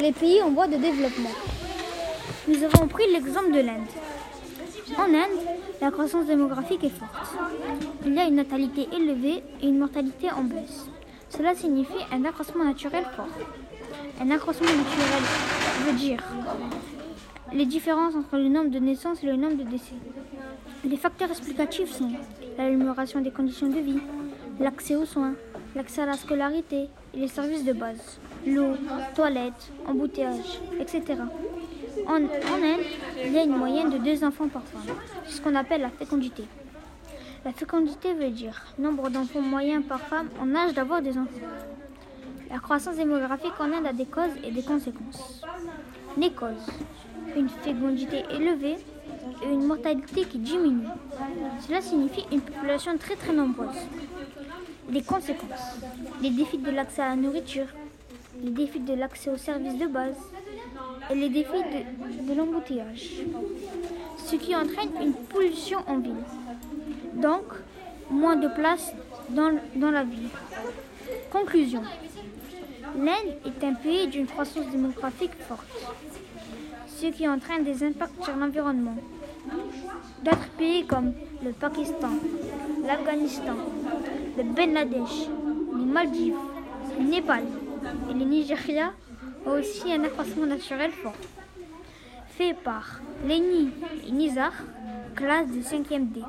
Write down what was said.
les pays en voie de développement. Nous avons pris l'exemple de l'Inde. En Inde, la croissance démographique est forte. Il y a une natalité élevée et une mortalité en baisse. Cela signifie un accroissement naturel fort. Un accroissement naturel veut dire les différences entre le nombre de naissances et le nombre de décès. Les facteurs explicatifs sont l'amélioration des conditions de vie, l'accès aux soins, l'accès à la scolarité et les services de base, l'eau, toilettes, embouteillage, etc. En, Inde, il y a une moyenne de deux enfants par femme. Ce qu'on appelle la fécondité. La fécondité veut dire nombre d'enfants moyens par femme en âge d'avoir des enfants. La croissance démographique en Inde a des causes et des conséquences. Les causes une fécondité élevée et une mortalité qui diminue. Cela signifie une population très très nombreuse. Les conséquences les défis de l'accès à la nourriture, les défis de l'accès aux services de base et les défis de, l'embouteillage, ce qui entraîne une pollution en ville. Donc, moins de place dans, dans la ville. Conclusion. L'Inde est un pays d'une croissance démographique forte, ce qui entraîne des impacts sur l'environnement. D'autres pays comme le Pakistan, l'Afghanistan, le Bangladesh, les Maldives, le Népal et le Nigeria ont aussi un accroissement naturel fort. Fait par Leni et Nizar, classe de 5e D.